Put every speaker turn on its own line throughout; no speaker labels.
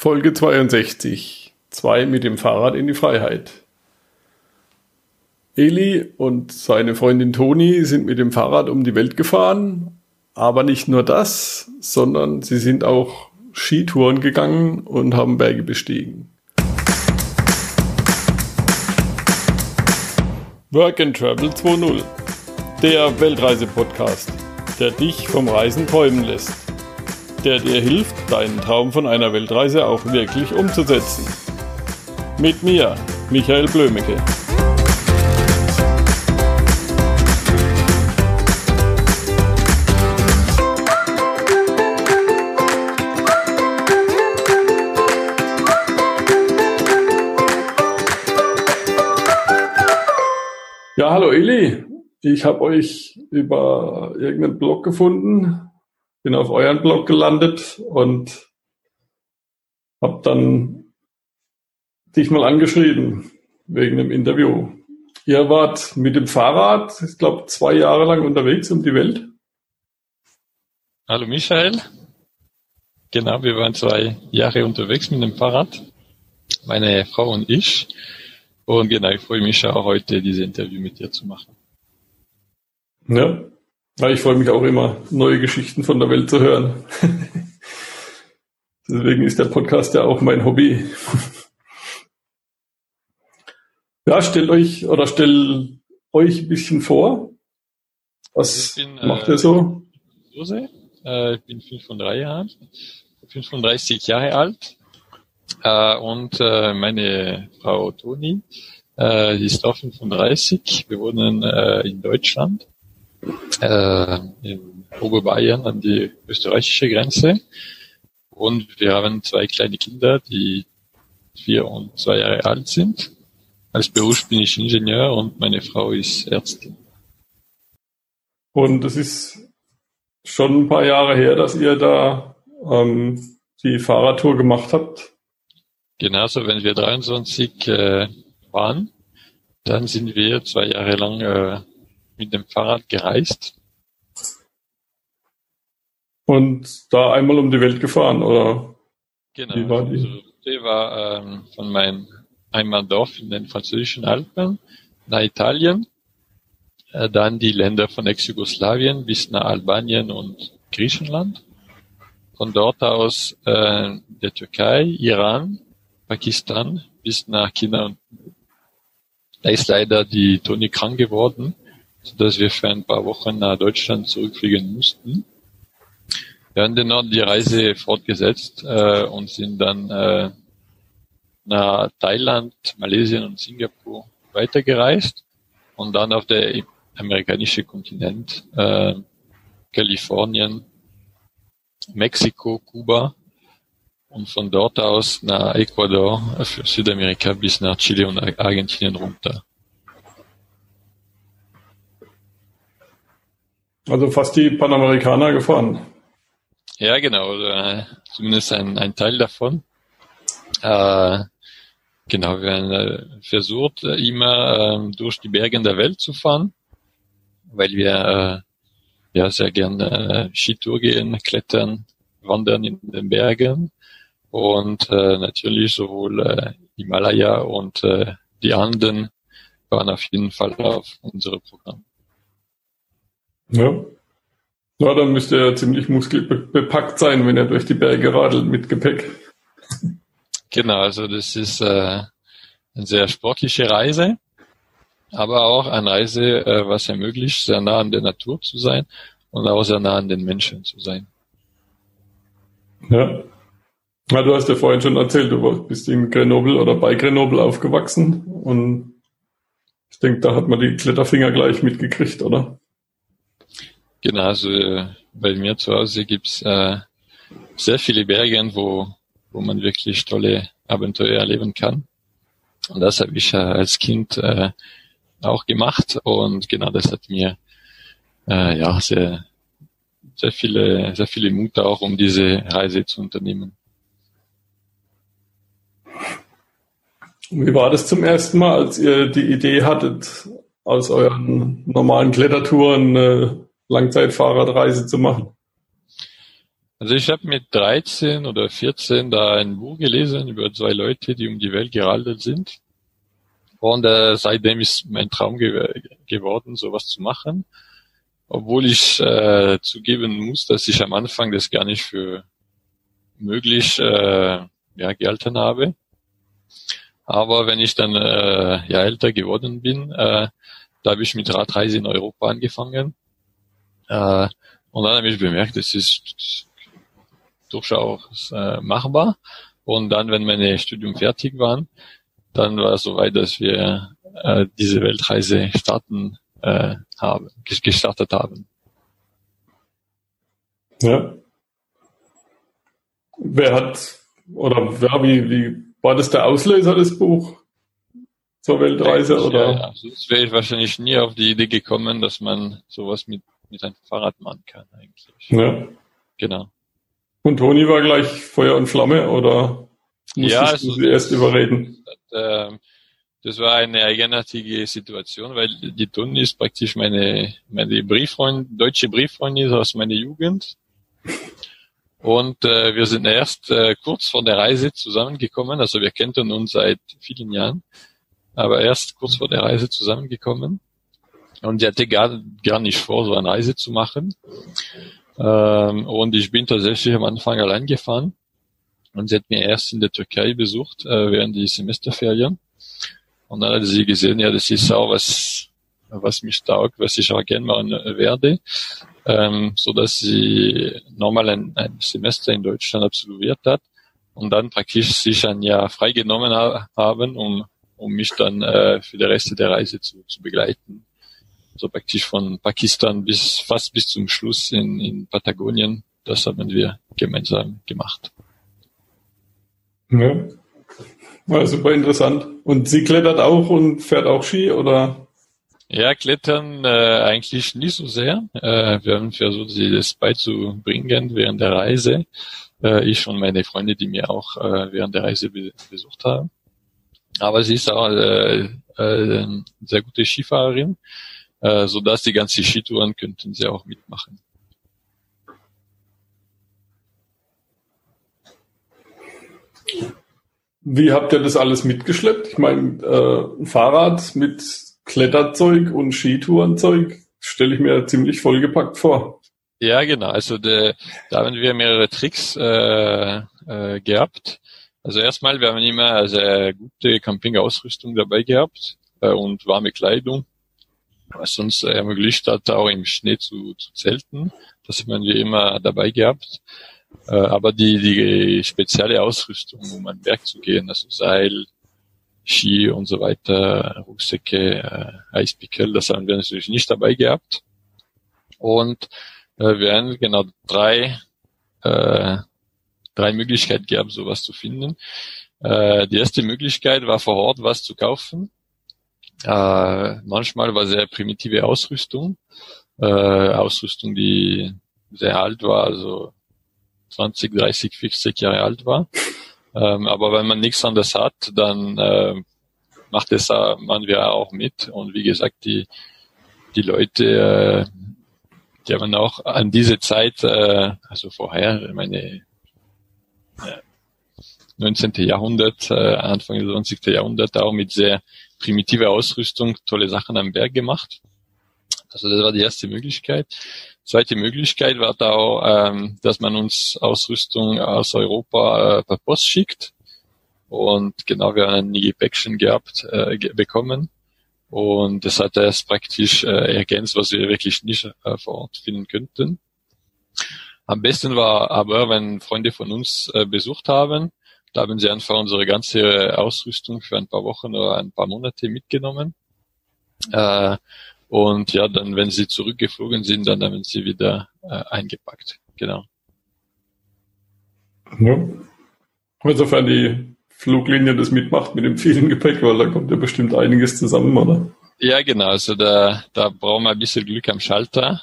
Folge 62. Zwei mit dem Fahrrad in die Freiheit. Eli und seine Freundin Toni sind mit dem Fahrrad um die Welt gefahren, aber nicht nur das, sondern sie sind auch Skitouren gegangen und haben Berge bestiegen. Work and Travel 2.0. Der Weltreise-Podcast, der dich vom Reisen träumen lässt der dir hilft, deinen Traum von einer Weltreise auch wirklich umzusetzen. Mit mir, Michael Blömecke. Ja, hallo Eli. Ich habe euch über irgendeinen Blog gefunden, bin auf euren Blog gelandet und habe dann dich mal angeschrieben wegen einem Interview. Ihr wart mit dem Fahrrad, ich glaube, zwei Jahre lang unterwegs um die Welt.
Hallo Michael. Genau, wir waren zwei Jahre unterwegs mit dem Fahrrad, meine Frau und ich. Und genau, ich freue mich auch heute, dieses Interview mit dir zu machen.
Ja, ja, ich freue mich auch immer, neue Geschichten von der Welt zu hören. Deswegen ist der Podcast ja auch mein Hobby. ja, stellt euch oder stell euch ein bisschen vor. Was bin, macht äh, ihr so?
Jose, äh, ich bin 35 Jahre, 35 Jahre alt äh, und äh, meine Frau Toni äh, ist auch 35. Wir wohnen äh, in Deutschland äh, in Oberbayern an die österreichische Grenze. Und wir haben zwei kleine Kinder, die vier und zwei Jahre alt sind. Als Beruf bin ich Ingenieur und meine Frau ist Ärztin.
Und es ist schon ein paar Jahre her, dass ihr da ähm, die Fahrradtour gemacht habt.
Genauso, wenn wir 23 äh, waren, dann sind wir zwei Jahre lang äh, mit dem Fahrrad gereist.
Und da einmal um die Welt gefahren, oder?
Genau. Wie war die? Also, die war ähm, von meinem Heimatdorf in den französischen Alpen nach Italien, äh, dann die Länder von Ex-Jugoslawien bis nach Albanien und Griechenland. Von dort aus äh, der Türkei, Iran, Pakistan bis nach China da ist leider die Toni krank geworden sodass wir für ein paar Wochen nach Deutschland zurückfliegen mussten. Wir haben dann die Reise fortgesetzt äh, und sind dann äh, nach Thailand, Malaysia und Singapur weitergereist und dann auf der amerikanische Kontinent, äh, Kalifornien, Mexiko, Kuba und von dort aus nach Ecuador für Südamerika bis nach Chile und Argentinien runter.
Also fast die Panamerikaner gefahren.
Ja, genau, oder zumindest ein, ein Teil davon. Äh, genau, wir haben äh, versucht, äh, immer äh, durch die Berge der Welt zu fahren, weil wir äh, ja sehr gerne äh, Skitour gehen, klettern, wandern in den Bergen und äh, natürlich sowohl äh, Himalaya und äh, die Anden waren auf jeden Fall auf unserem Programm.
Ja. Ja, dann müsste er ziemlich muskelbepackt sein, wenn er durch die Berge radelt mit Gepäck.
Genau, also das ist äh, eine sehr sportliche Reise, aber auch eine Reise, äh, was ermöglicht, sehr nah an der Natur zu sein und auch sehr nah an den Menschen zu sein.
Ja. ja du hast ja vorhin schon erzählt, du bist in Grenoble oder bei Grenoble aufgewachsen und ich denke, da hat man die Kletterfinger gleich mitgekriegt, oder?
Genau, also äh, bei mir zu Hause gibt's äh, sehr viele Berge, wo, wo man wirklich tolle Abenteuer erleben kann. Und das habe ich äh, als Kind äh, auch gemacht und genau das hat mir äh, ja sehr sehr viele sehr viele Mut auch um diese Reise zu unternehmen.
Wie war das zum ersten Mal, als ihr die Idee hattet, aus euren normalen Klettertouren äh, Langzeitfahrradreise zu machen?
Also ich habe mit 13 oder 14 da ein Buch gelesen über zwei Leute, die um die Welt geradelt sind. Und äh, seitdem ist mein Traum ge geworden, sowas zu machen. Obwohl ich äh, zugeben muss, dass ich am Anfang das gar nicht für möglich äh, ja, gehalten habe. Aber wenn ich dann äh, ja älter geworden bin, äh, da habe ich mit Radreise in Europa angefangen. Äh, und dann habe ich bemerkt, es ist durchaus äh, machbar. Und dann, wenn meine Studium fertig waren, dann war es soweit, dass wir äh, diese Weltreise starten äh, haben, gestartet haben.
Ja. Wer hat oder wer, wie, wie war das der Auslöser des Buch zur Weltreise
ja,
oder?
Ja, sonst wäre ich wahrscheinlich nie auf die Idee gekommen, dass man sowas mit mit einem Fahrrad machen kann eigentlich.
Ja.
Genau.
Und Toni war gleich Feuer und Flamme oder musstest
ja,
du
also,
sie erst überreden?
Das, äh, das war eine eigenartige Situation, weil die Toni ist praktisch meine, meine Brieffreund, deutsche Brieffreundin aus meiner Jugend. Und äh, wir sind erst äh, kurz vor der Reise zusammengekommen. Also wir kannten uns seit vielen Jahren, aber erst kurz vor der Reise zusammengekommen. Und sie hatte gar, gar nicht vor, so eine Reise zu machen. Ähm, und ich bin tatsächlich am Anfang allein gefahren. Und sie hat mir erst in der Türkei besucht, äh, während die Semesterferien. Und dann hat sie gesehen, ja, das ist auch was, was mich taugt, was ich auch gerne machen werde. Ähm, so dass sie nochmal ein, ein Semester in Deutschland absolviert hat und dann praktisch sich ein Jahr freigenommen ha haben, um, um mich dann äh, für den Rest der Reise zu, zu begleiten so praktisch von Pakistan bis fast bis zum Schluss in, in Patagonien. Das haben wir gemeinsam gemacht.
Ja. War super interessant. Und sie klettert auch und fährt auch Ski oder?
Ja, Klettern äh, eigentlich nicht so sehr. Äh, wir haben versucht, sie das beizubringen während der Reise. Äh, ich und meine Freunde, die mir auch äh, während der Reise be besucht haben. Aber sie ist auch äh, äh, eine sehr gute Skifahrerin äh, so dass die ganzen Skitouren könnten sie auch mitmachen.
Wie habt ihr das alles mitgeschleppt? Ich meine, äh, ein Fahrrad mit Kletterzeug und Skitourenzeug stelle ich mir ziemlich vollgepackt vor.
Ja, genau. Also de, da haben wir mehrere Tricks äh, äh, gehabt. Also erstmal, wir haben immer sehr gute Campingausrüstung dabei gehabt äh, und warme Kleidung was uns ermöglicht hat, auch im Schnee zu, zu zelten. Das haben wir immer dabei gehabt. Äh, aber die, die spezielle Ausrüstung, um an Berg zu gehen, also Seil, Ski und so weiter, Rucksäcke, äh, Eispickel, das haben wir natürlich nicht dabei gehabt. Und äh, wir haben genau drei, äh, drei Möglichkeiten gehabt, sowas zu finden. Die erste Möglichkeit war vor Ort was zu kaufen. Äh, manchmal war sehr primitive Ausrüstung, äh, Ausrüstung, die sehr alt war, also 20, 30, 40 Jahre alt war. Ähm, aber wenn man nichts anderes hat, dann äh, macht es man wir auch mit. Und wie gesagt, die die Leute, äh, die haben auch an diese Zeit, äh, also vorher, meine äh, 19. Jahrhundert, äh, Anfang des 20. Jahrhundert auch mit sehr primitive Ausrüstung tolle Sachen am Berg gemacht. Also das war die erste Möglichkeit. Zweite Möglichkeit war da auch, ähm, dass man uns Ausrüstung aus Europa äh, per Post schickt. Und genau, wir haben ein Gepäckchen gehabt, äh, bekommen. Und das hat erst praktisch äh, ergänzt, was wir wirklich nicht äh, vor Ort finden könnten. Am besten war aber, wenn Freunde von uns äh, besucht haben, da haben sie einfach unsere ganze Ausrüstung für ein paar Wochen oder ein paar Monate mitgenommen. Äh, und ja, dann, wenn sie zurückgeflogen sind, dann haben sie wieder äh, eingepackt. Genau.
Ja. Insofern die Fluglinie das mitmacht mit dem vielen Gepäck, weil da kommt ja bestimmt einiges zusammen, oder?
Ja, genau. Also da, da brauchen wir ein bisschen Glück am Schalter.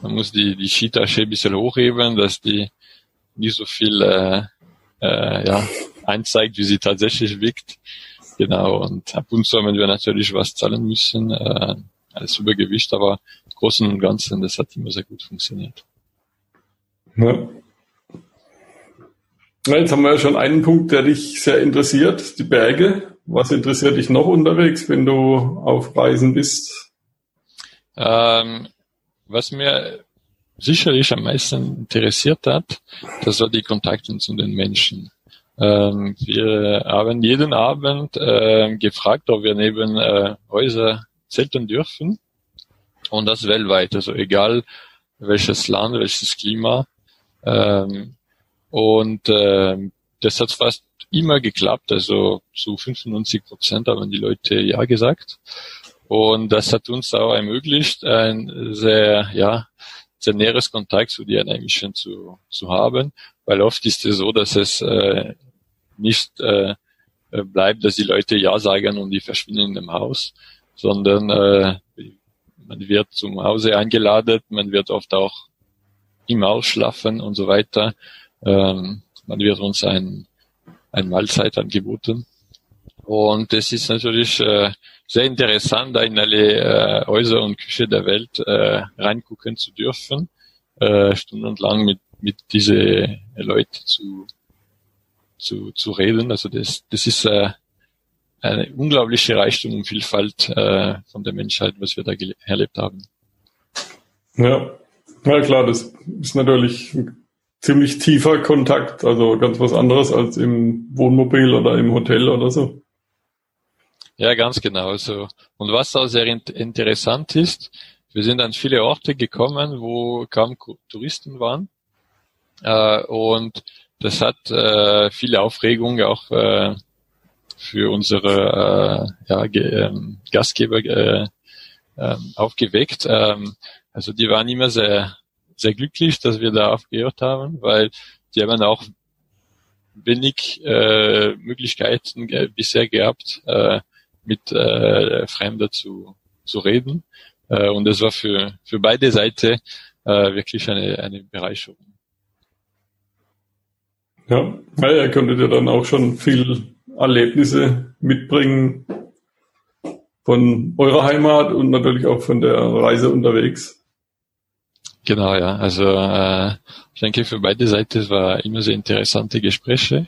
Man muss die, die Skitasche ein bisschen hochheben, dass die nicht so viel äh, äh, ja, einzeigt, wie sie tatsächlich wiegt. Genau, und ab und zu haben wir natürlich was zahlen müssen, äh, als Übergewicht, aber im Großen und Ganzen, das hat immer sehr gut funktioniert.
Ja. Ja, jetzt haben wir ja schon einen Punkt, der dich sehr interessiert, die Berge. Was interessiert dich noch unterwegs, wenn du auf Reisen bist?
Ähm, was mir sicherlich am meisten interessiert hat, das war die Kontakte zu den Menschen. Ähm, wir haben jeden Abend äh, gefragt, ob wir neben äh, Häuser zelten dürfen. Und das weltweit, also egal welches Land, welches Klima. Ähm, und äh, das hat fast immer geklappt, also zu 95 Prozent haben die Leute ja gesagt. Und das hat uns auch ermöglicht, ein sehr, ja, sehr näheres Kontakt zu den Einheimischen zu, zu haben, weil oft ist es so, dass es äh, nicht äh, bleibt, dass die Leute Ja sagen und die verschwinden in dem Haus, sondern äh, man wird zum Hause eingeladen, man wird oft auch im Haus schlafen und so weiter. Ähm, man wird uns ein, ein Mahlzeit angeboten. Und es ist natürlich äh, sehr interessant, da in alle äh, Häuser und Küche der Welt äh, reingucken zu dürfen, äh, stundenlang mit, mit diese Leute zu, zu, zu reden. Also das, das ist äh, eine unglaubliche Reichtum und Vielfalt äh, von der Menschheit, was wir da erlebt haben.
Ja, ja klar, das ist natürlich ein ziemlich tiefer Kontakt, also ganz was anderes als im Wohnmobil oder im Hotel oder so.
Ja, ganz genau so. Und was auch sehr interessant ist, wir sind an viele Orte gekommen, wo kaum Touristen waren. Äh, und das hat äh, viele Aufregung auch äh, für unsere äh, ja, ähm, Gastgeber äh, äh, aufgeweckt. Ähm, also die waren immer sehr, sehr glücklich, dass wir da aufgehört haben, weil die haben auch wenig äh, Möglichkeiten bisher gehabt, mit äh, Fremden zu, zu reden. Äh, und das war für, für beide Seiten äh, wirklich eine, eine Bereicherung.
Ja, weil ihr könntet ja dann auch schon viel Erlebnisse mitbringen von eurer Heimat und natürlich auch von der Reise unterwegs.
Genau, ja. Also äh, ich denke für beide Seiten war immer sehr interessante Gespräche.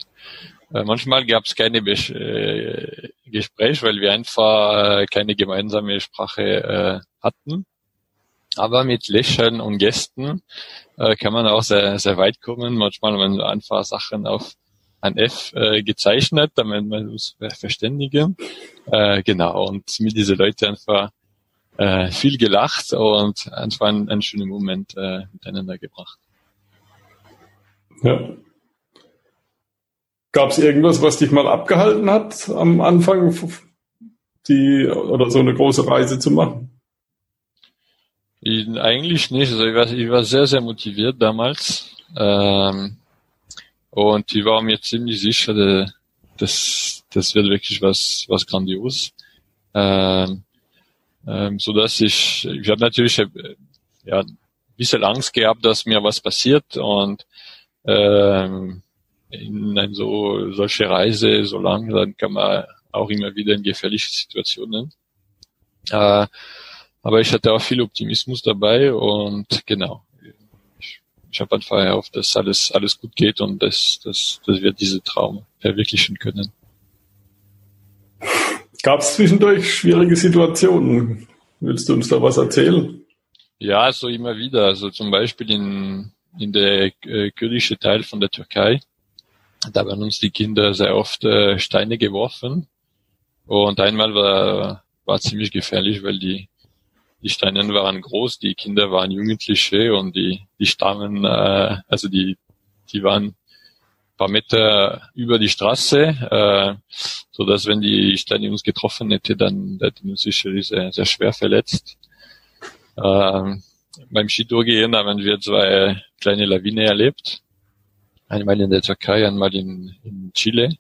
Äh, manchmal gab es keine Bes äh, Gespräch, weil wir einfach äh, keine gemeinsame Sprache äh, hatten. Aber mit Lächeln und Gästen äh, kann man auch sehr, sehr weit kommen. Manchmal, man einfach Sachen auf ein F äh, gezeichnet, damit man uns verständigen. Äh, genau, und mit diesen Leuten einfach äh, viel gelacht und einfach einen, einen schönen Moment äh, miteinander gebracht.
Ja. Gab es irgendwas, was dich mal abgehalten hat am Anfang, die oder so eine große Reise zu machen?
Ich, eigentlich nicht. Also ich war, ich war sehr, sehr motiviert damals. Ähm, und ich war mir ziemlich sicher, dass das wird wirklich was, was grandios. Ähm, ähm, so dass ich, ich habe natürlich äh, ja, ein bisschen Angst gehabt, dass mir was passiert und ähm, in eine so solche Reise so lang, dann kann man auch immer wieder in gefährliche Situationen. Äh, aber ich hatte auch viel Optimismus dabei und genau, ich habe einfach gehofft, dass alles, alles gut geht und dass, dass, dass wir diese Traum verwirklichen können.
Gab es zwischendurch schwierige Situationen? Willst du uns da was erzählen?
Ja, so immer wieder. Also zum Beispiel in, in der äh, kurdische Teil von der Türkei, da werden uns die Kinder sehr oft äh, Steine geworfen. Und einmal war, war ziemlich gefährlich, weil die die Steine waren groß, die Kinder waren Jugendliche und die, die stammen, äh, also die, die waren paar Meter über die Straße, äh, so dass wenn die Steine uns getroffen hätte, dann hätten uns sicherlich sehr, sehr schwer verletzt. Äh, beim Skitourgehen haben wir zwei kleine Lawine erlebt. Einmal in der Türkei, einmal in, in Chile.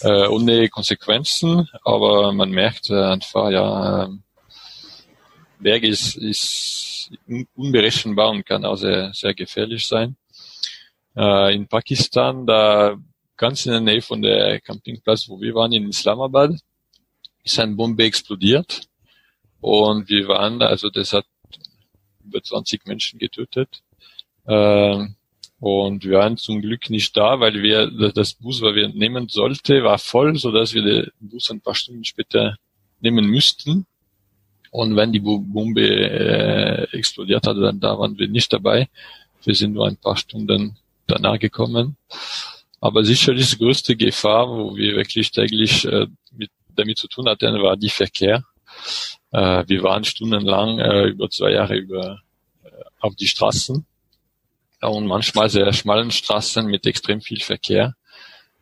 Äh, ohne Konsequenzen, aber man merkt einfach, ja, Berg ist, ist unberechenbar und kann auch sehr, sehr gefährlich sein. Äh, in Pakistan, da ganz in der Nähe von der Campingplatz, wo wir waren, in Islamabad, ist eine Bombe explodiert. Und wir waren also das hat über 20 Menschen getötet. Äh, Und wir waren zum Glück nicht da, weil wir das Bus, was wir nehmen sollte, war voll, so dass wir den Bus ein paar Stunden später nehmen müssten. Und wenn die Bombe äh, explodiert hat, dann da waren wir nicht dabei. Wir sind nur ein paar Stunden danach gekommen. Aber sicherlich die größte Gefahr, wo wir wirklich täglich äh, mit, damit zu tun hatten, war die Verkehr. Äh, wir waren stundenlang äh, über zwei Jahre über äh, auf die Straßen und manchmal sehr schmalen Straßen mit extrem viel Verkehr.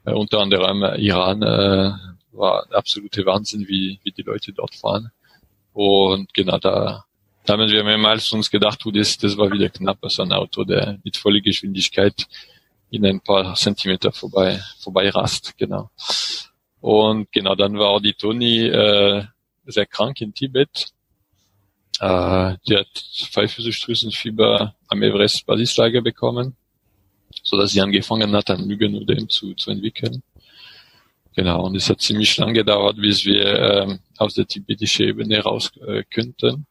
Äh, unter anderem äh, Iran äh, war absolute Wahnsinn, wie, wie die Leute dort fahren. Und genau da, da haben wir mehrmals uns gedacht, du, das, das war wieder knapp, so ein Auto, der mit voller Geschwindigkeit in ein paar Zentimeter vorbei, vorbei rast, genau. Und genau, dann war die Toni äh, sehr krank in Tibet. Äh, die hat Pfeiffüßigdrüsenfieber am Everest Basislager bekommen, so dass sie angefangen hat, ein Lügenödem zu, zu entwickeln. Genau, und es hat ziemlich lang gedauert, bis wir ähm, aus der tibetischen Ebene raus äh, könnten.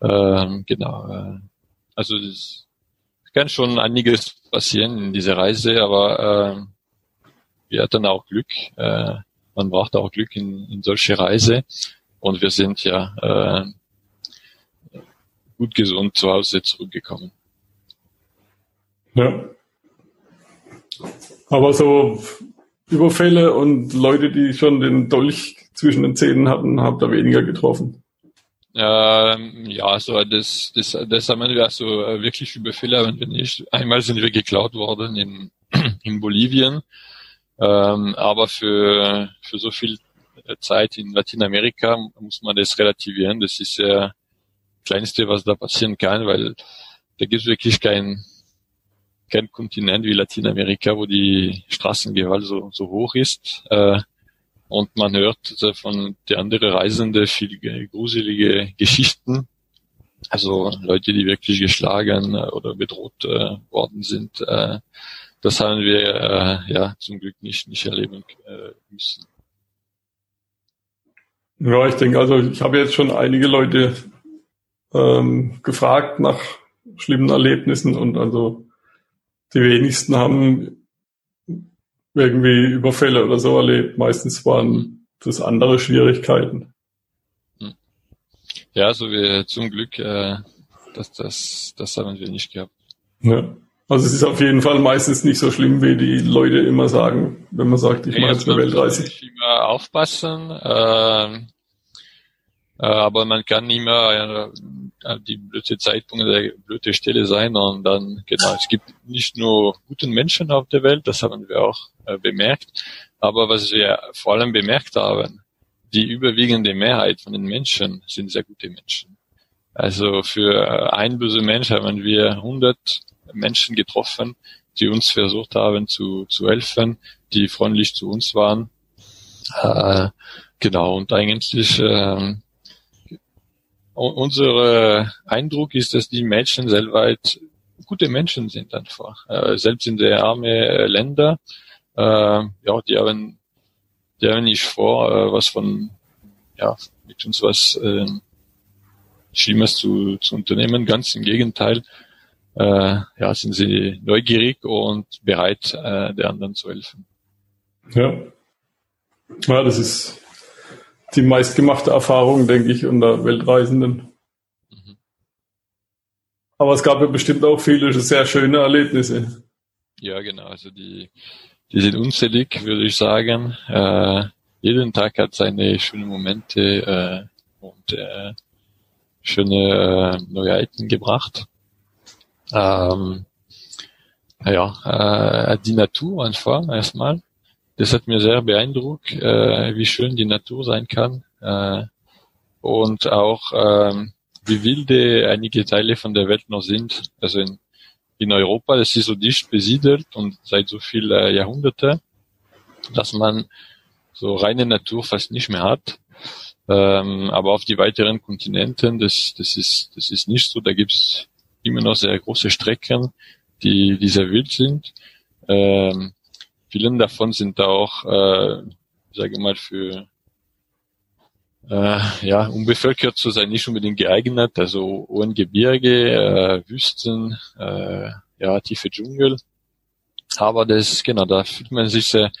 Ähm, genau, äh, also es kann schon einiges passieren in dieser Reise, aber äh, wir hatten auch Glück. Äh, man braucht auch Glück in, in solche Reise. Und wir sind ja äh, gut gesund zu Hause zurückgekommen.
Ja. Aber so Überfälle und Leute, die schon den Dolch zwischen den Zähnen hatten, habt ihr weniger getroffen?
Ähm, ja, so das, das, das haben wir so äh, wirklich Überfälle haben wir nicht. Einmal sind wir geklaut worden in, in Bolivien, ähm, aber für, für so viel Zeit in Lateinamerika muss man das relativieren. Das ist ja kleinste, was da passieren kann, weil da gibt es wirklich kein, kein Kontinent wie Lateinamerika, wo die Straßengewalt so, so hoch ist. Äh, und man hört von der anderen Reisende viele gruselige Geschichten. Also Leute, die wirklich geschlagen oder bedroht äh, worden sind. Äh, das haben wir äh, ja zum Glück nicht, nicht erleben äh, müssen.
Ja, ich denke, also ich habe jetzt schon einige Leute ähm, gefragt nach schlimmen Erlebnissen und also die wenigsten haben irgendwie Überfälle oder so erlebt. Meistens waren das andere Schwierigkeiten.
Ja, also wir zum Glück, äh, dass das, das haben wir nicht gehabt.
Ja. Also es ist auf jeden Fall meistens nicht so schlimm, wie die Leute immer sagen, wenn man sagt, ich mache jetzt eine Weltreise.
Ich immer aufpassen, äh, äh, aber man kann immer äh, die blöde Zeitpunkt der blöde Stelle sein und dann genau. Es gibt nicht nur guten Menschen auf der Welt, das haben wir auch äh, bemerkt, aber was wir vor allem bemerkt haben, die überwiegende Mehrheit von den Menschen sind sehr gute Menschen. Also für äh, ein böse Mensch haben wir 100 Menschen getroffen, die uns versucht haben zu, zu helfen, die freundlich zu uns waren. Äh, genau, und eigentlich äh, unser Eindruck ist, dass die Menschen selber gute Menschen sind einfach. Äh, selbst in der armen Länder, äh, ja, die haben, die haben nicht vor, äh, was von, ja, mit uns was äh, Schlimmes zu, zu unternehmen. Ganz im Gegenteil, äh, ja, sind sie neugierig und bereit, äh, der anderen zu helfen.
Ja. Ja, das ist die meistgemachte Erfahrung, denke ich, unter Weltreisenden. Mhm. Aber es gab ja bestimmt auch viele sehr schöne Erlebnisse.
Ja, genau. Also die, die sind unzählig, würde ich sagen. Äh, jeden Tag hat seine schönen Momente äh, und äh, schöne äh, Neuheiten gebracht. Ähm, ja, äh, die Natur einfach erstmal. Das hat mir sehr beeindruckt, äh, wie schön die Natur sein kann äh, und auch ähm, wie wilde einige Teile von der Welt noch sind. Also in, in Europa, das ist so dicht besiedelt und seit so vielen äh, Jahrhunderte, dass man so reine Natur fast nicht mehr hat. Ähm, aber auf die weiteren Kontinenten, das, das ist, das ist nicht so. Da gibt es immer noch sehr große Strecken, die, die sehr wild sind. Ähm, vielen davon sind auch, äh, sage mal, für äh, ja, um bevölkert zu sein, nicht unbedingt geeignet. Also hohen Gebirge, äh, Wüsten, äh, ja, tiefe Dschungel. Aber das, genau, da fühlt man sich sehr,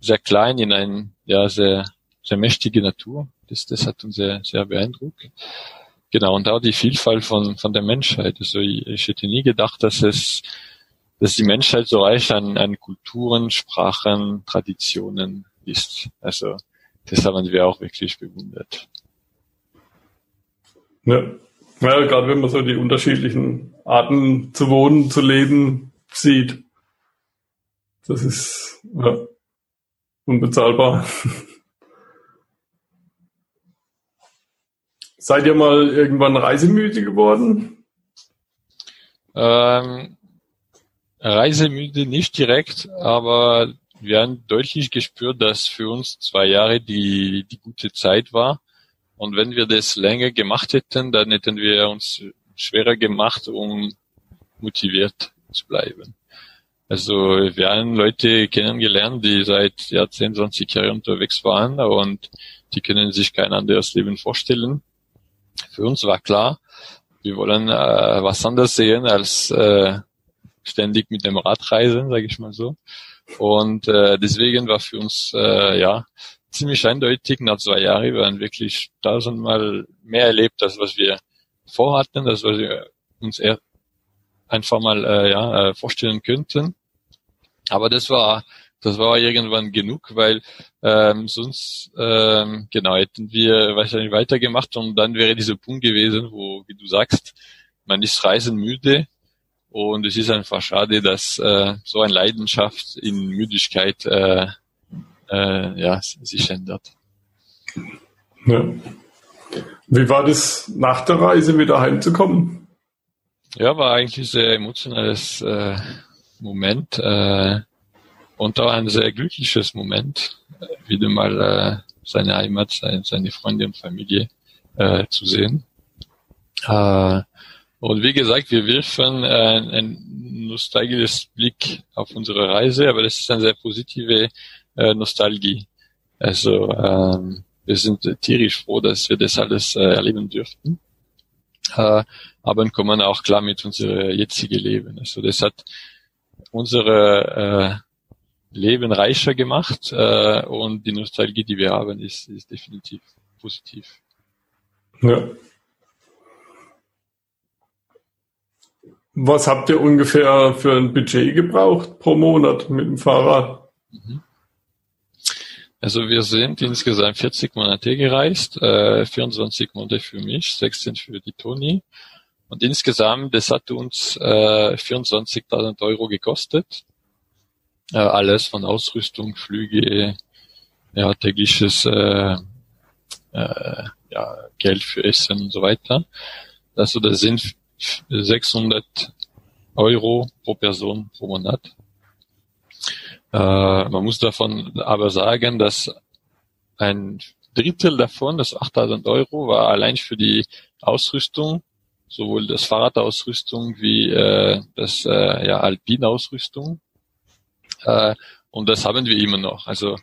sehr klein in ein, ja, sehr, sehr mächtige Natur. Das, das hat uns sehr, sehr beeindruckt. Genau, und auch die Vielfalt von, von der Menschheit. Also ich, ich hätte nie gedacht, dass es, dass die Menschheit so reich an, an Kulturen, Sprachen, Traditionen ist. Also das haben wir auch wirklich bewundert.
Ja. ja, gerade wenn man so die unterschiedlichen Arten zu wohnen, zu leben sieht. Das ist ja, unbezahlbar. Seid ihr mal irgendwann reisemüde geworden?
Ähm, reisemüde nicht direkt, aber wir haben deutlich gespürt, dass für uns zwei Jahre die, die gute Zeit war. Und wenn wir das länger gemacht hätten, dann hätten wir uns schwerer gemacht, um motiviert zu bleiben. Also wir haben Leute kennengelernt, die seit ja, 10, 20 Jahren unterwegs waren und die können sich kein anderes Leben vorstellen. Für uns war klar, wir wollen äh, was anderes sehen als äh, ständig mit dem Rad reisen, sage ich mal so. Und äh, deswegen war für uns äh, ja ziemlich eindeutig nach zwei Jahren, wir haben wirklich tausendmal mehr erlebt, als was wir vorhatten, als was wir uns eher einfach mal äh, ja, äh, vorstellen könnten. Aber das war das war irgendwann genug, weil ähm, sonst ähm, genau hätten wir wahrscheinlich weitergemacht und dann wäre dieser Punkt gewesen, wo, wie du sagst, man ist reisenmüde und es ist einfach schade, dass äh, so eine Leidenschaft in Müdigkeit äh, äh, ja, sich ändert.
Ja. Wie war das nach der Reise wieder heimzukommen?
Ja, war eigentlich ein sehr emotionales äh, Moment äh, und auch ein sehr glückliches Moment, wieder mal äh, seine Heimat, seine, seine Freunde und Familie äh, zu sehen. Äh, und wie gesagt, wir wirfen äh, ein nostalgisches Blick auf unsere Reise, aber das ist eine sehr positive äh, Nostalgie. Also ähm, wir sind tierisch froh, dass wir das alles äh, erleben dürften. Äh, aber kommen auch klar mit unserem jetzigen Leben. Also das hat unsere äh, Leben reicher gemacht äh, und die Nostalgie, die wir haben, ist, ist definitiv positiv.
Ja. Was habt ihr ungefähr für ein Budget gebraucht pro Monat mit dem Fahrrad? Mhm.
Also wir sind insgesamt 40 Monate gereist, äh, 24 Monate für mich, 16 für die Toni. Und insgesamt, das hat uns äh, 24.000 Euro gekostet. Äh, alles von Ausrüstung, Flüge, ja, tägliches äh, äh, ja, Geld für Essen und so weiter. Also das sind 600 Euro pro Person pro Monat. Äh, man muss davon aber sagen, dass ein Drittel davon, das 8000 Euro, war allein für die Ausrüstung, sowohl das Fahrradausrüstung wie äh, das äh, ja, Alpinausrüstung. Äh, und das haben wir immer noch. Also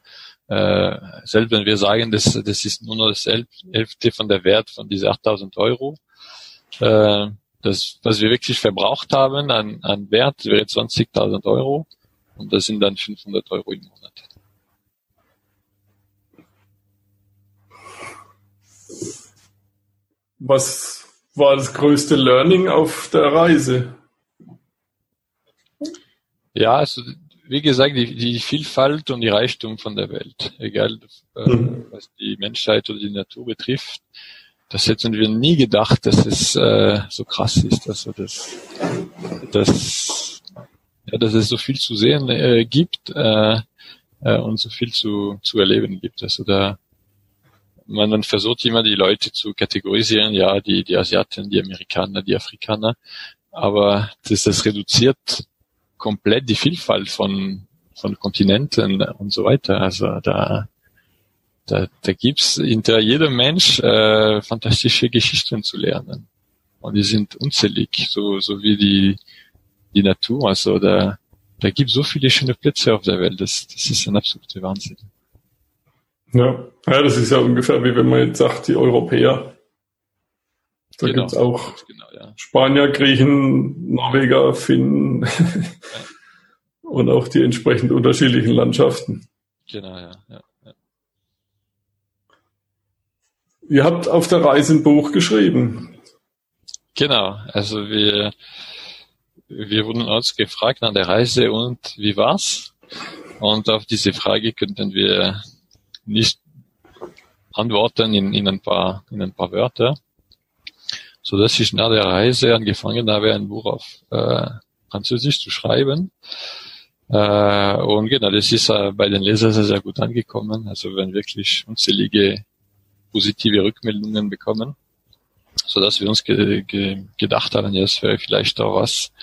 äh, selbst wenn wir sagen, das, das ist nur noch das Hälfte von der Wert von diese 8000 Euro, äh, das, was wir wirklich verbraucht haben an, an Wert, wäre 20.000 Euro und das sind dann 500 Euro im Monat.
Was war das größte Learning auf der Reise?
Ja, also wie gesagt, die, die Vielfalt und die Reichtum von der Welt, egal äh, mhm. was die Menschheit oder die Natur betrifft, das hätten wir nie gedacht, dass es äh, so krass ist, also das, das, ja, dass es so viel zu sehen äh, gibt äh, äh, und so viel zu, zu erleben gibt. Also da man, man versucht immer die Leute zu kategorisieren, ja, die, die Asiaten, die Amerikaner, die Afrikaner, aber das, das reduziert komplett die Vielfalt von, von Kontinenten und so weiter. Also da da, da gibt's hinter jedem Mensch äh, fantastische Geschichten zu lernen. Und die sind unzählig, so, so wie die, die Natur. Also da, da gibt so viele schöne Plätze auf der Welt. Das, das ist ein absoluter Wahnsinn.
Ja. ja, das ist ja ungefähr wie wenn man jetzt sagt, die Europäer Da genau, gibt's auch genau, ja. Spanier, Griechen, Norweger, Finnen ja. und auch die entsprechend unterschiedlichen Landschaften.
Genau, ja. ja, ja.
Ihr habt auf der Reise ein Buch geschrieben.
Genau, also wir, wir wurden uns gefragt nach der Reise und wie war's? Und auf diese Frage könnten wir nicht antworten in, in ein paar, in ein paar Wörter so dass ich nach der Reise angefangen habe, ein Buch auf äh, Französisch zu schreiben. Äh, und genau, das ist äh, bei den Lesern sehr, sehr gut angekommen. Also wenn wirklich unzählige positive Rückmeldungen bekommen, so dass wir uns ge ge gedacht haben, ja, es wäre vielleicht auch was,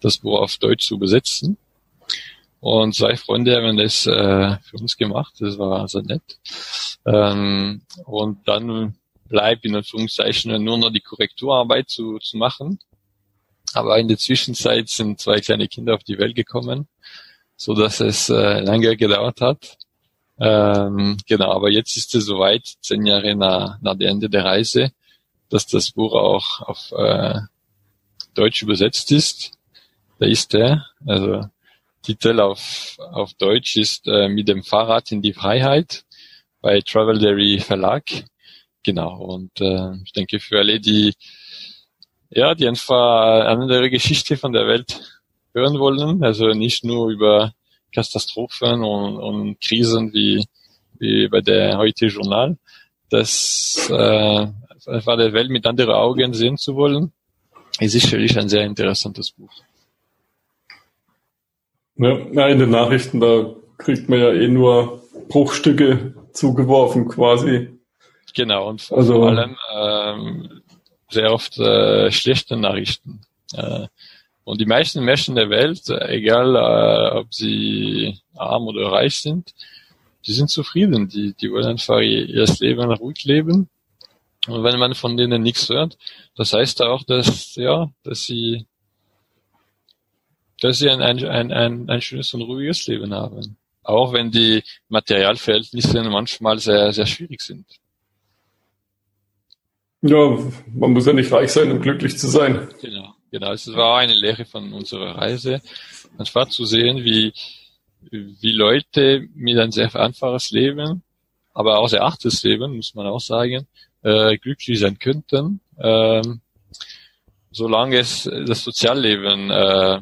das Buch auf Deutsch zu übersetzen. Und zwei Freunde haben das äh, für uns gemacht. Das war sehr nett. Ähm, und dann bleibt in Anführungszeichen nur noch die Korrekturarbeit zu, zu machen. Aber in der Zwischenzeit sind zwei kleine Kinder auf die Welt gekommen, so dass es äh, lange gedauert hat. Ähm, genau, aber jetzt ist es soweit, zehn Jahre nach, nach dem Ende der Reise, dass das Buch auch auf äh, Deutsch übersetzt ist. Da ist er. Also Titel auf, auf Deutsch ist äh, Mit dem Fahrrad in die Freiheit bei Travel Dairy Verlag. Genau, und äh, ich denke für alle, die ja, die einfach eine andere Geschichte von der Welt hören wollen, also nicht nur über Katastrophen und, und Krisen wie, wie bei der heute Journal, das äh, einfach der Welt mit anderen Augen sehen zu wollen, ist sicherlich ein sehr interessantes Buch.
Ja, in den Nachrichten, da kriegt man ja eh nur Bruchstücke zugeworfen quasi.
Genau, und also, vor allem ähm, sehr oft äh, schlechte Nachrichten. Äh, und die meisten Menschen der Welt, egal äh, ob sie arm oder reich sind, die sind zufrieden. Die, die wollen einfach ihr Leben ruhig leben. Und wenn man von denen nichts hört, das heißt auch, dass ja, dass sie dass sie ein, ein, ein, ein schönes und ruhiges Leben haben. Auch wenn die Materialverhältnisse manchmal sehr, sehr schwierig sind.
Ja, man muss ja nicht reich sein, um glücklich zu sein.
Genau, genau. Es war eine Lehre von unserer Reise, einfach zu sehen, wie, wie Leute mit ein sehr einfaches Leben, aber auch sehr achtes Leben, muss man auch sagen, äh, glücklich sein könnten, ähm, solange es das Sozialleben äh,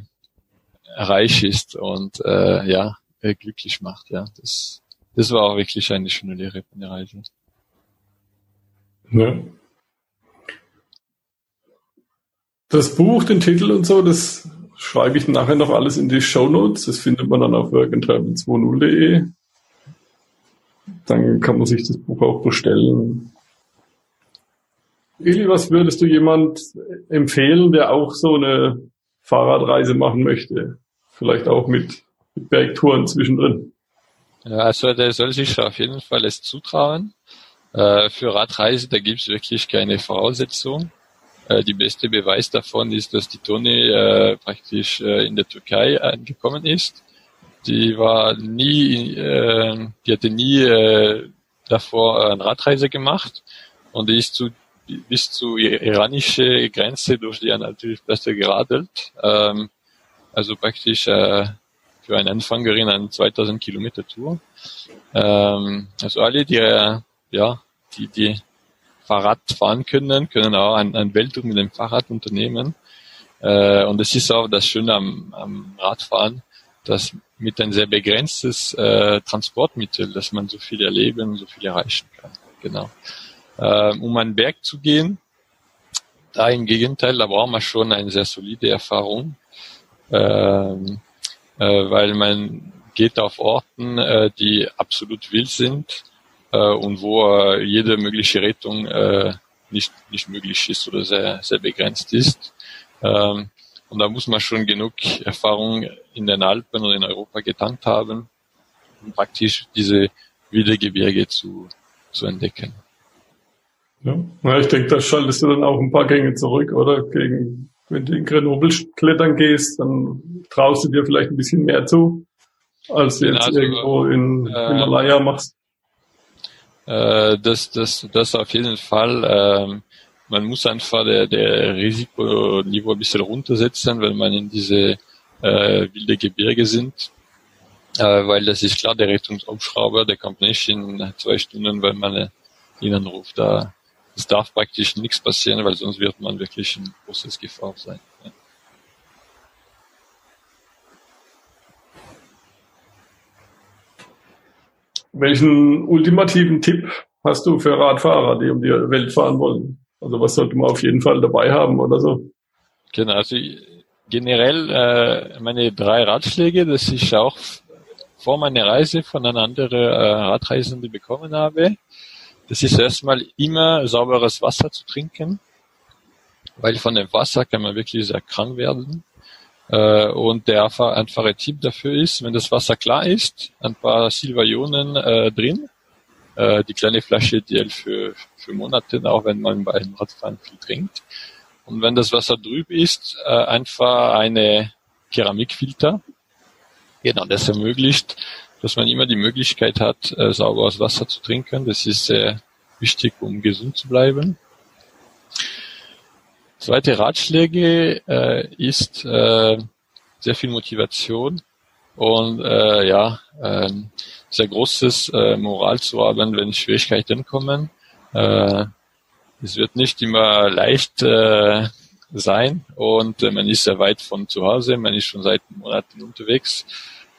reich ist und äh, ja äh, glücklich macht. Ja, das, das war auch wirklich eine schöne Lehre von der Reise.
Ja. Das Buch, den Titel und so, das schreibe ich nachher noch alles in die Show Notes. Das findet man dann auf workandtravel20.de. Dann kann man sich das Buch auch bestellen. Eli, was würdest du jemand empfehlen, der auch so eine Fahrradreise machen möchte? Vielleicht auch mit, Bergtouren zwischendrin.
Ja, also der soll sich auf jeden Fall es zutrauen. Äh, für Radreise, da gibt es wirklich keine Voraussetzung. Äh, die beste Beweis davon ist, dass die Toni äh, praktisch äh, in der Türkei angekommen ist. Die war nie, äh, die hatte nie äh, davor eine Radreise gemacht und die ist zu bis zur iranische Grenze durch die Anatolieplatte geradelt. Ähm, also praktisch äh, für eine Anfängerin eine 2000 Kilometer Tour. Ähm, also alle, die äh, ja, die, die Fahrrad fahren können, können auch ein, ein Welttour mit dem Fahrrad unternehmen. Äh, und es ist auch das Schöne am, am Radfahren, dass mit ein sehr begrenztes äh, Transportmittel, dass man so viel erleben, so viel erreichen kann. Genau. Äh, um einen Berg zu gehen, da im Gegenteil, da braucht man schon eine sehr solide Erfahrung, ähm, äh, weil man geht auf Orten, äh, die absolut wild sind und wo äh, jede mögliche Rettung äh, nicht, nicht möglich ist oder sehr, sehr begrenzt ist. Ähm, und da muss man schon genug Erfahrung in den Alpen oder in Europa getankt haben, um praktisch diese wilde Gebirge zu, zu entdecken.
Ja. ja, ich denke, da schaltest du dann auch ein paar Gänge zurück, oder? Gegen, wenn du in Grenoble klettern gehst, dann traust du dir vielleicht ein bisschen mehr zu, als du jetzt also, irgendwo in äh, Himalaya machst.
Äh, das, das, das auf jeden Fall. Ähm, man muss einfach der, der Risikoniveau ein bisschen runtersetzen, wenn man in diese äh, wilde Gebirge sind. Äh, weil das ist klar, der Richtungsaufschrauber, der kommt nicht in zwei Stunden, wenn man ihn anruft. Da, es darf praktisch nichts passieren, weil sonst wird man wirklich ein großes Gefahr sein. Ja.
Welchen ultimativen Tipp hast du für Radfahrer, die um die Welt fahren wollen? Also was sollte man auf jeden Fall dabei haben oder so?
Genau, also generell äh, meine drei Ratschläge, das ich auch vor meiner Reise von einer anderen äh, Radreisende bekommen habe. Das ist erstmal immer sauberes Wasser zu trinken, weil von dem Wasser kann man wirklich sehr krank werden. Äh, und der einfache Tipp dafür ist, wenn das Wasser klar ist, ein paar Silvaionen äh, drin, äh, die kleine Flasche, die hält für, für Monate, auch wenn man beim Radfahren viel trinkt. Und wenn das Wasser trüb ist, äh, einfach eine Keramikfilter. Genau, das ermöglicht, dass man immer die Möglichkeit hat, äh, sauberes Wasser zu trinken. Das ist sehr wichtig, um gesund zu bleiben. Zweite Ratschläge äh, ist äh, sehr viel Motivation und äh, ja, äh, sehr großes äh, Moral zu haben, wenn Schwierigkeiten kommen. Äh, es wird nicht immer leicht äh, sein und äh, man ist sehr weit von zu Hause, man ist schon seit Monaten unterwegs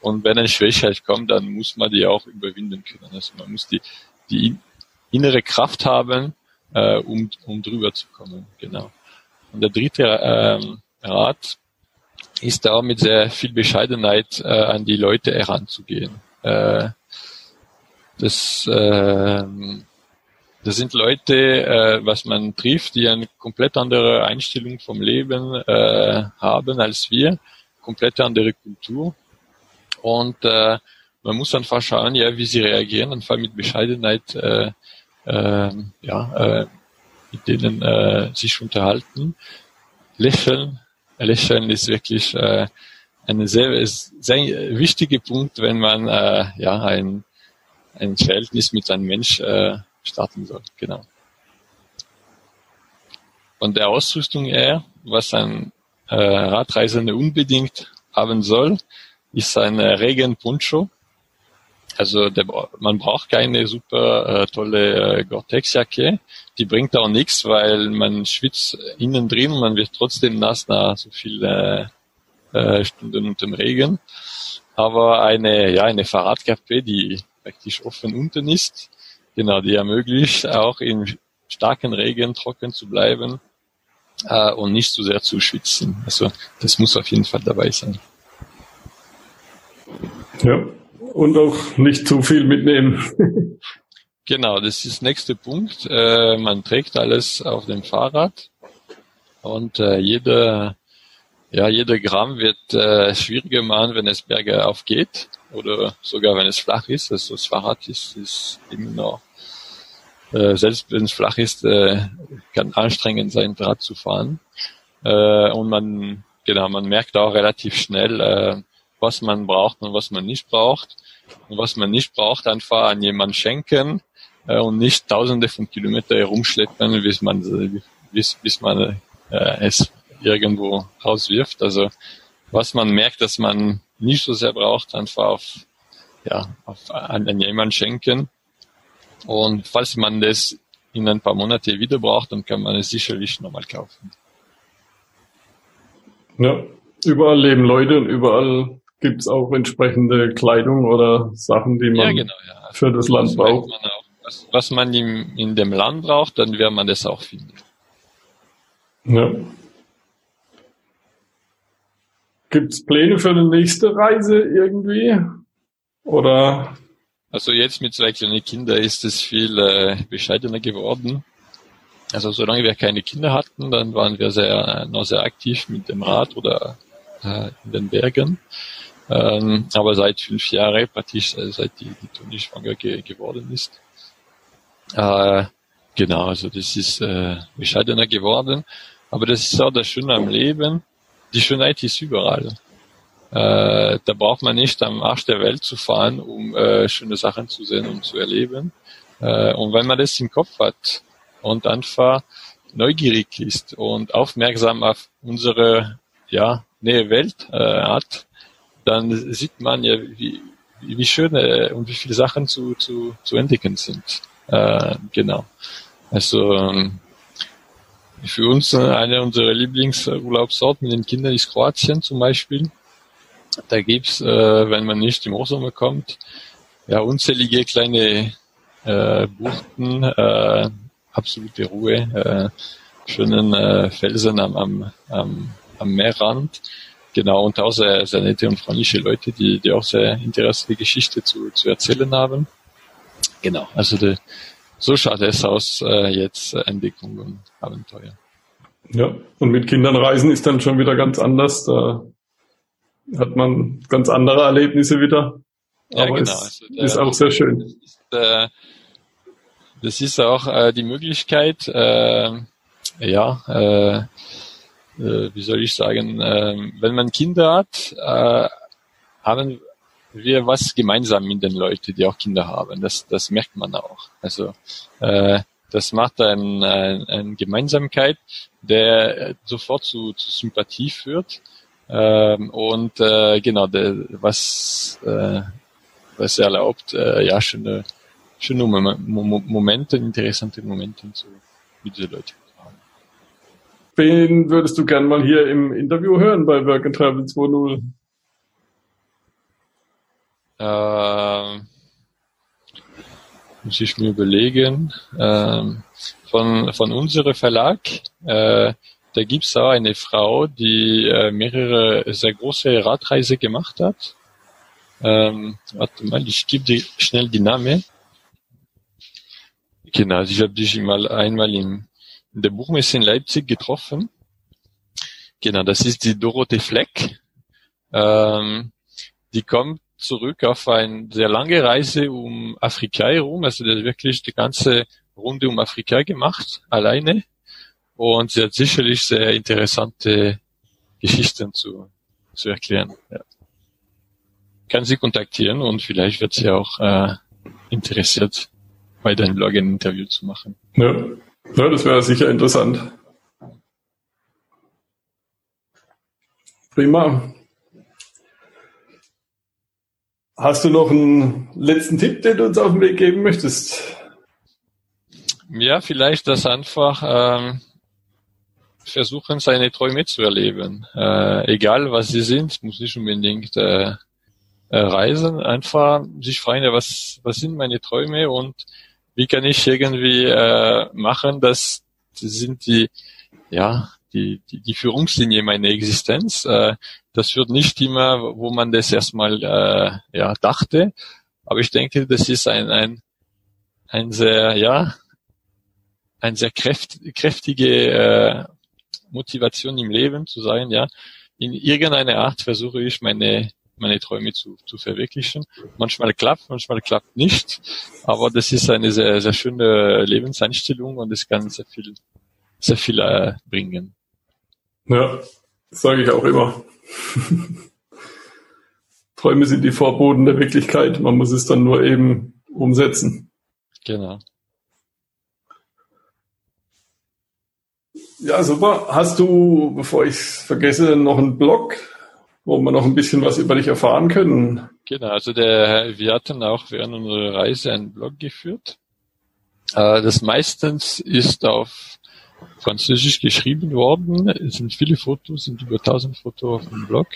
und wenn eine Schwierigkeit kommt, dann muss man die auch überwinden können. Also man muss die, die innere Kraft haben, äh, um, um drüber zu kommen. Genau. Und der dritte ähm, Rat ist da mit sehr viel Bescheidenheit äh, an die Leute heranzugehen. Äh, das, äh, das sind Leute, äh, was man trifft, die eine komplett andere Einstellung vom Leben äh, haben als wir, komplett andere Kultur. Und äh, man muss einfach schauen, ja, wie sie reagieren, einfach mit Bescheidenheit äh, äh, ja, äh, mit denen äh, sich unterhalten. Lächeln, Lächeln ist wirklich äh, ein sehr, sehr wichtiger Punkt, wenn man äh, ja ein, ein Verhältnis mit einem Mensch äh, starten soll. Genau. Von der Ausrüstung her, was ein äh, Radreisender unbedingt haben soll, ist ein Regenponcho. Also der, man braucht keine super äh, tolle äh, Gore-Tex-Jacke. Die bringt auch nichts, weil man schwitzt innen drin und man wird trotzdem nass nach so viele äh, Stunden unter dem Regen. Aber eine, ja, eine Fahrradkappe, die praktisch offen unten ist, genau, die ermöglicht auch in starken Regen trocken zu bleiben äh, und nicht zu sehr zu schwitzen. Also das muss auf jeden Fall dabei sein.
Ja, und auch nicht zu viel mitnehmen.
genau, das ist der nächste Punkt. Äh, man trägt alles auf dem Fahrrad und äh, jeder, ja, jeder Gramm wird äh, schwieriger machen, wenn es bergauf geht oder sogar wenn es flach ist. Also das Fahrrad ist, ist immer noch, äh, selbst wenn es flach ist, äh, kann anstrengend sein, Rad zu fahren. Äh, und man, genau, man merkt auch relativ schnell, äh, was man braucht und was man nicht braucht. Und was man nicht braucht, einfach an jemanden schenken äh, und nicht tausende von Kilometern herumschleppen, bis man, bis, bis man äh, es irgendwo rauswirft. Also was man merkt, dass man nicht so sehr braucht, einfach auf, ja, auf, an, an jemanden schenken. Und falls man das in ein paar Monate wieder braucht, dann kann man es sicherlich nochmal kaufen.
Ja, überall leben Leute und überall gibt es auch entsprechende Kleidung oder Sachen, die man ja, genau, ja. für das Land braucht.
Was, was, man in, in dem Land braucht, dann wird man das auch finden.
Ja. Gibt es Pläne für eine nächste Reise irgendwie? Oder?
Also jetzt mit zwei kleinen Kindern ist es viel äh, bescheidener geworden. Also solange wir keine Kinder hatten, dann waren wir sehr, noch sehr aktiv mit dem Rad oder äh, in den Bergen. Ähm, aber seit fünf Jahren, praktisch äh, seit die, die Toni schwanger ge geworden ist. Äh, genau, also das ist äh, bescheidener geworden. Aber das ist auch das Schöne am Leben. Die Schönheit ist überall. Äh, da braucht man nicht am Arsch der Welt zu fahren, um äh, schöne Sachen zu sehen und zu erleben. Äh, und wenn man das im Kopf hat und einfach neugierig ist und aufmerksam auf unsere ja, neue Welt äh, hat, dann sieht man ja, wie, wie schön äh, und wie viele Sachen zu, zu, zu entdecken sind. Äh, genau. Also ähm, für uns äh, eine unserer Lieblingsurlaubsorte mit den Kindern ist Kroatien zum Beispiel. Da gibt's, äh, wenn man nicht im Hochsommer kommt, ja unzählige kleine äh, Buchten, äh, absolute Ruhe, äh, schönen äh, Felsen am, am, am Meerrand. Genau, und auch sehr, sehr nette und freundliche Leute, die, die auch sehr interessante Geschichte zu, zu erzählen haben. Genau, also die, so schaut es aus, äh, jetzt äh, Entdeckung und Abenteuer.
Ja, und mit Kindern reisen ist dann schon wieder ganz anders. Da hat man ganz andere Erlebnisse wieder.
Ja, Aber genau.
es also, ist auch sehr schön.
Das ist, äh, das ist auch äh, die Möglichkeit, äh, ja, äh, wie soll ich sagen, äh, wenn man Kinder hat, äh, haben wir was gemeinsam mit den Leuten, die auch Kinder haben. Das, das merkt man auch. Also äh, das macht eine, eine, eine Gemeinsamkeit, der sofort zu, zu Sympathie führt. Ähm, und äh, genau, der, was, äh, was erlaubt, äh, ja, schöne, schöne Momente, interessante Momente zu, mit diesen Leuten.
Wen würdest du gern mal hier im Interview hören bei Work and Travel 2.0?
Ähm, muss ich mir überlegen. Ähm, von, von unserem Verlag, äh, da gibt's auch eine Frau, die äh, mehrere sehr große Radreise gemacht hat. Ähm, warte mal, ich gebe dir schnell die Name. Genau, also ich habe dich mal einmal in, in der Buchmesse in Leipzig getroffen. Genau, das ist die Dorothee Fleck. Ähm, die kommt zurück auf eine sehr lange Reise um Afrika herum. Also der hat wirklich die ganze Runde um Afrika gemacht, alleine. Und sie hat sicherlich sehr interessante Geschichten zu, zu erklären. Ja. Kann sie kontaktieren und vielleicht wird sie auch äh, interessiert, bei deinem Blog ein Interview zu machen.
Ja, ja das wäre sicher interessant. Prima. Hast du noch einen letzten Tipp, den du uns auf den Weg geben möchtest?
Ja, vielleicht das einfach ähm, versuchen, seine Träume zu erleben. Äh, egal was sie sind, muss nicht unbedingt äh, äh, reisen, einfach sich fragen, was, was sind meine Träume und wie kann ich irgendwie äh, machen, dass sind die, ja, die, die, die Führungslinie meiner Existenz. Äh, das wird nicht immer, wo man das erstmal äh, ja, dachte, aber ich denke, das ist ein, ein, ein sehr, ja, ein sehr kräft, kräftige äh, Motivation im Leben zu sein, ja. In irgendeiner Art versuche ich meine meine Träume zu, zu verwirklichen. Manchmal klappt, manchmal klappt nicht, aber das ist eine sehr, sehr schöne Lebenseinstellung und es kann sehr viel, sehr viel äh, bringen.
Ja, das sage ich auch immer. Träume sind die Vorboten der Wirklichkeit. Man muss es dann nur eben umsetzen.
Genau.
Ja, super. Hast du, bevor ich es vergesse, noch einen Blog, wo wir noch ein bisschen was über dich erfahren können?
Genau, also der, wir hatten auch während unserer Reise einen Blog geführt. Äh, das meistens ist auf Französisch geschrieben worden. Es sind viele Fotos, sind über 1000 Fotos auf dem Blog.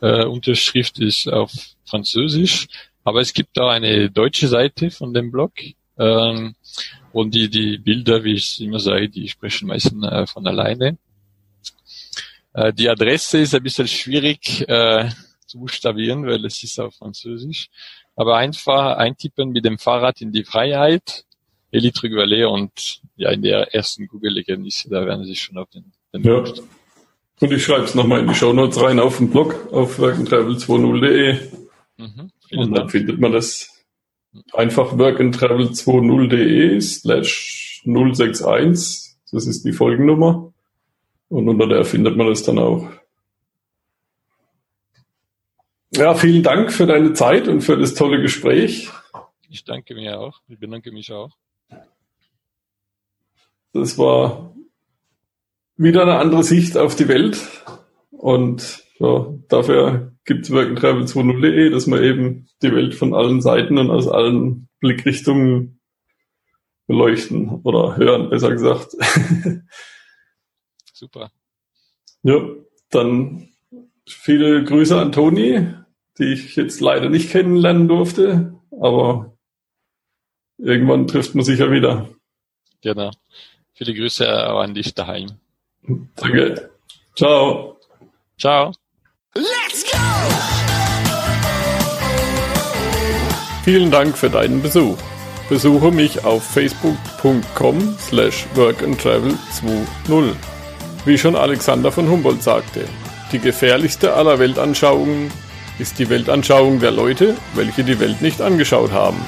Äh, Unterschrift ist auf Französisch, aber es gibt auch eine deutsche Seite von dem Blog. Ähm, und die, die Bilder, wie ich immer sage, die sprechen meistens äh, von alleine. Äh, die Adresse ist ein bisschen schwierig äh, zu buchstabieren, weil es ist auf Französisch. Aber einfach eintippen mit dem Fahrrad in die Freiheit Elite Valley und ja, in der ersten Google-Ergebnisse, da werden Sie schon auf den, den
ja. Und ich schreibe es nochmal in die Show Notes rein auf den Blog auf workandtravel20.de mhm, und dann Dank. findet man das einfach workandtravel20.de slash 061. Das ist die Folgennummer. Und unter der findet man das dann auch. Ja, vielen Dank für deine Zeit und für das tolle Gespräch.
Ich danke mir auch. Ich bedanke mich auch.
Das war wieder eine andere Sicht auf die Welt. Und ja, dafür gibt es Work and Travel 2.0.de, dass man eben die Welt von allen Seiten und aus allen Blickrichtungen beleuchten oder hören, besser gesagt.
Super.
Ja, dann viele Grüße an Toni, die ich jetzt leider nicht kennenlernen durfte, aber irgendwann trifft man sich ja wieder.
Genau. Viele Grüße auch an dich daheim.
Danke. Ciao.
Ciao.
Let's go!
Vielen Dank für deinen Besuch. Besuche mich auf facebook.com slash workandtravel20. Wie schon Alexander von Humboldt sagte, die gefährlichste aller Weltanschauungen ist die Weltanschauung der Leute, welche die Welt nicht angeschaut haben.